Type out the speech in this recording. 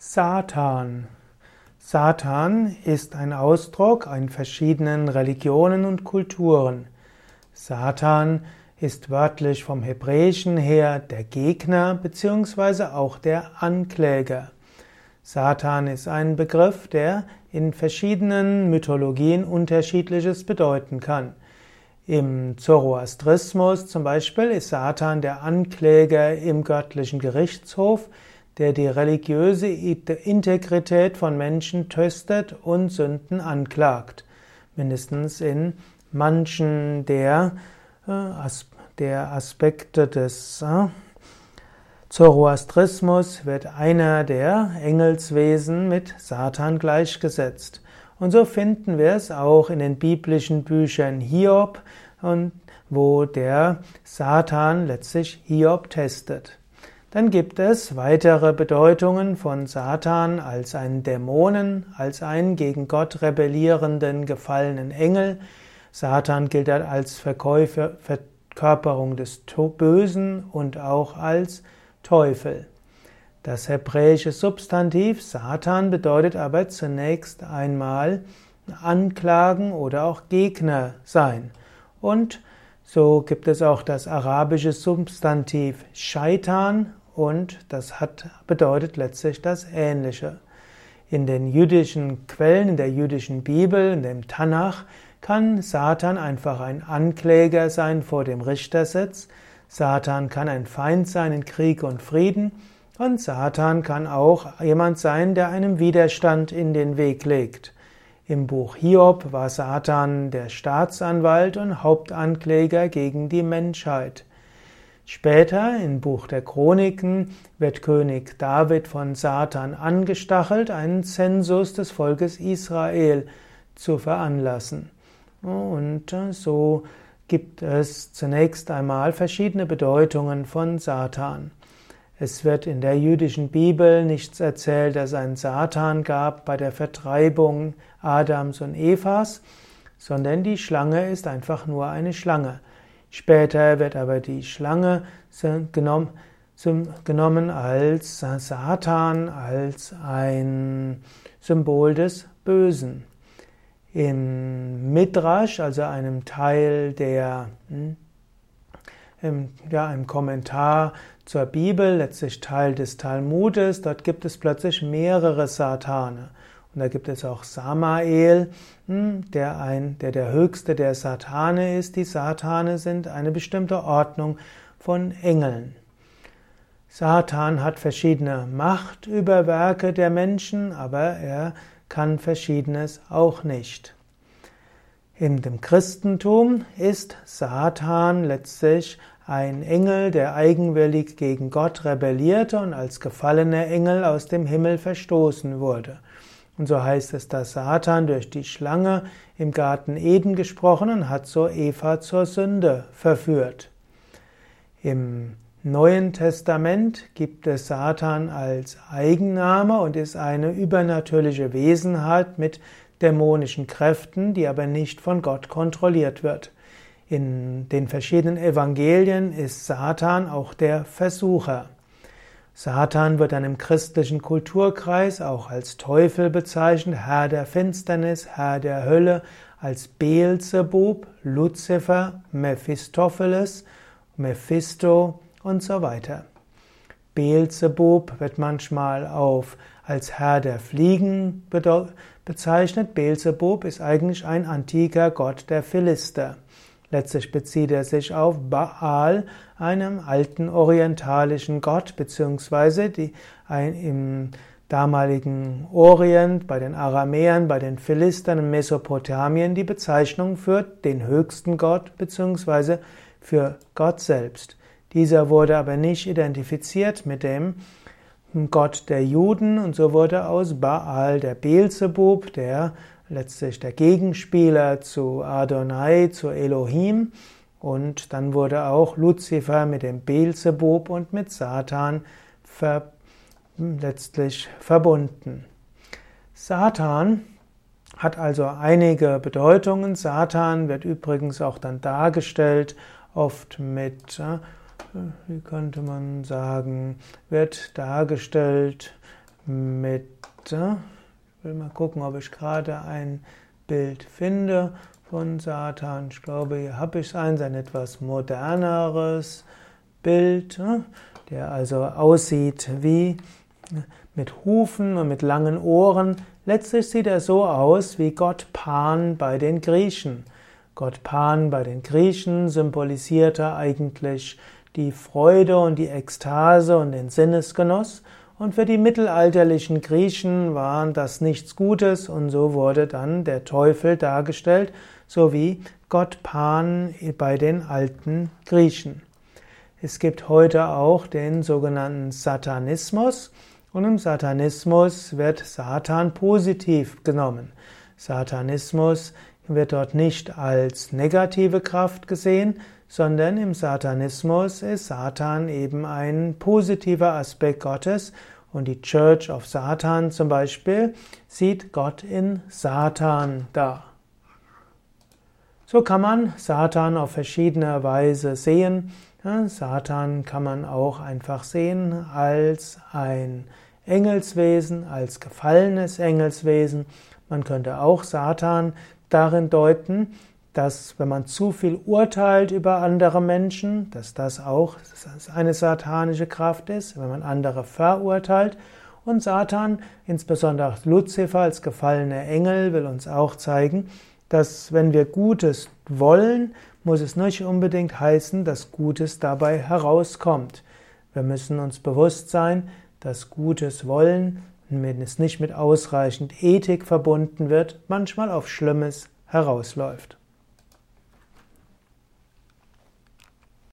Satan. Satan ist ein Ausdruck in verschiedenen Religionen und Kulturen. Satan ist wörtlich vom Hebräischen her der Gegner bzw. auch der Ankläger. Satan ist ein Begriff, der in verschiedenen Mythologien unterschiedliches bedeuten kann. Im Zoroastrismus zum Beispiel ist Satan der Ankläger im göttlichen Gerichtshof, der die religiöse Integrität von Menschen testet und Sünden anklagt. Mindestens in manchen der, äh, der Aspekte des äh, Zoroastrismus wird einer der Engelswesen mit Satan gleichgesetzt. Und so finden wir es auch in den biblischen Büchern Hiob, wo der Satan letztlich Hiob testet. Dann gibt es weitere Bedeutungen von Satan als einen Dämonen, als einen gegen Gott rebellierenden gefallenen Engel. Satan gilt als Verkäufer, Verkörperung des Bösen und auch als Teufel. Das hebräische Substantiv Satan bedeutet aber zunächst einmal Anklagen oder auch Gegner sein. Und so gibt es auch das arabische Substantiv Shaitan und das hat, bedeutet letztlich das Ähnliche. In den jüdischen Quellen, in der jüdischen Bibel, in dem Tanach, kann Satan einfach ein Ankläger sein vor dem Richtersitz. Satan kann ein Feind sein in Krieg und Frieden. Und Satan kann auch jemand sein, der einem Widerstand in den Weg legt. Im Buch Hiob war Satan der Staatsanwalt und Hauptankläger gegen die Menschheit. Später im Buch der Chroniken wird König David von Satan angestachelt, einen Zensus des Volkes Israel zu veranlassen. Und so gibt es zunächst einmal verschiedene Bedeutungen von Satan. Es wird in der jüdischen Bibel nichts erzählt, dass es einen Satan gab bei der Vertreibung Adams und Evas, sondern die Schlange ist einfach nur eine Schlange. Später wird aber die Schlange genommen, als Satan, als ein Symbol des Bösen. Im Midrash, also einem Teil der, hm, ja, einem Kommentar zur Bibel, letztlich Teil des Talmudes, dort gibt es plötzlich mehrere Satane. Und da gibt es auch Samael, hm, der, ein, der der höchste der Satane ist. Die Satane sind eine bestimmte Ordnung von Engeln. Satan hat verschiedene Macht über Werke der Menschen, aber er kann verschiedenes auch nicht. In dem Christentum ist Satan letztlich ein Engel, der eigenwillig gegen Gott rebellierte und als gefallener Engel aus dem Himmel verstoßen wurde. Und so heißt es, dass Satan durch die Schlange im Garten Eden gesprochen und hat so Eva zur Sünde verführt. Im Neuen Testament gibt es Satan als Eigenname und ist eine übernatürliche Wesenheit mit dämonischen Kräften, die aber nicht von Gott kontrolliert wird. In den verschiedenen Evangelien ist Satan auch der Versucher. Satan wird dann im christlichen Kulturkreis auch als Teufel bezeichnet, Herr der Finsternis, Herr der Hölle, als Beelzebub, Luzifer, Mephistopheles, Mephisto und so weiter. Beelzebub wird manchmal auf als Herr der Fliegen bezeichnet. Beelzebub ist eigentlich ein antiker Gott der Philister. Letztlich bezieht er sich auf Baal, einem alten orientalischen Gott, beziehungsweise die, ein, im damaligen Orient, bei den Aramäern, bei den Philistern in Mesopotamien die Bezeichnung für den höchsten Gott, beziehungsweise für Gott selbst. Dieser wurde aber nicht identifiziert mit dem Gott der Juden und so wurde aus Baal der Beelzebub, der letztlich der Gegenspieler zu Adonai, zu Elohim. Und dann wurde auch Luzifer mit dem Beelzebub und mit Satan ver letztlich verbunden. Satan hat also einige Bedeutungen. Satan wird übrigens auch dann dargestellt, oft mit, äh, wie könnte man sagen, wird dargestellt mit, äh, will mal gucken, ob ich gerade ein Bild finde von Satan. Ich glaube, hier habe ich eins, ein etwas moderneres Bild, äh, der also aussieht wie mit Hufen und mit langen Ohren. Letztlich sieht er so aus wie Gott Pan bei den Griechen. Gott Pan bei den Griechen symbolisierte eigentlich die Freude und die Ekstase und den Sinnesgenuss. Und für die mittelalterlichen Griechen waren das nichts Gutes und so wurde dann der Teufel dargestellt, so wie Gott Pan bei den alten Griechen. Es gibt heute auch den sogenannten Satanismus und im Satanismus wird Satan positiv genommen. Satanismus wird dort nicht als negative Kraft gesehen, sondern im Satanismus ist Satan eben ein positiver Aspekt Gottes und die Church of Satan zum Beispiel sieht Gott in Satan da. So kann man Satan auf verschiedene Weise sehen. Satan kann man auch einfach sehen als ein Engelswesen, als gefallenes Engelswesen. Man könnte auch Satan darin deuten, dass wenn man zu viel urteilt über andere Menschen, dass das auch eine satanische Kraft ist, wenn man andere verurteilt. Und Satan, insbesondere Luzifer als gefallener Engel, will uns auch zeigen, dass wenn wir Gutes wollen, muss es nicht unbedingt heißen, dass Gutes dabei herauskommt. Wir müssen uns bewusst sein, dass Gutes wollen, wenn es nicht mit ausreichend Ethik verbunden wird, manchmal auf Schlimmes herausläuft.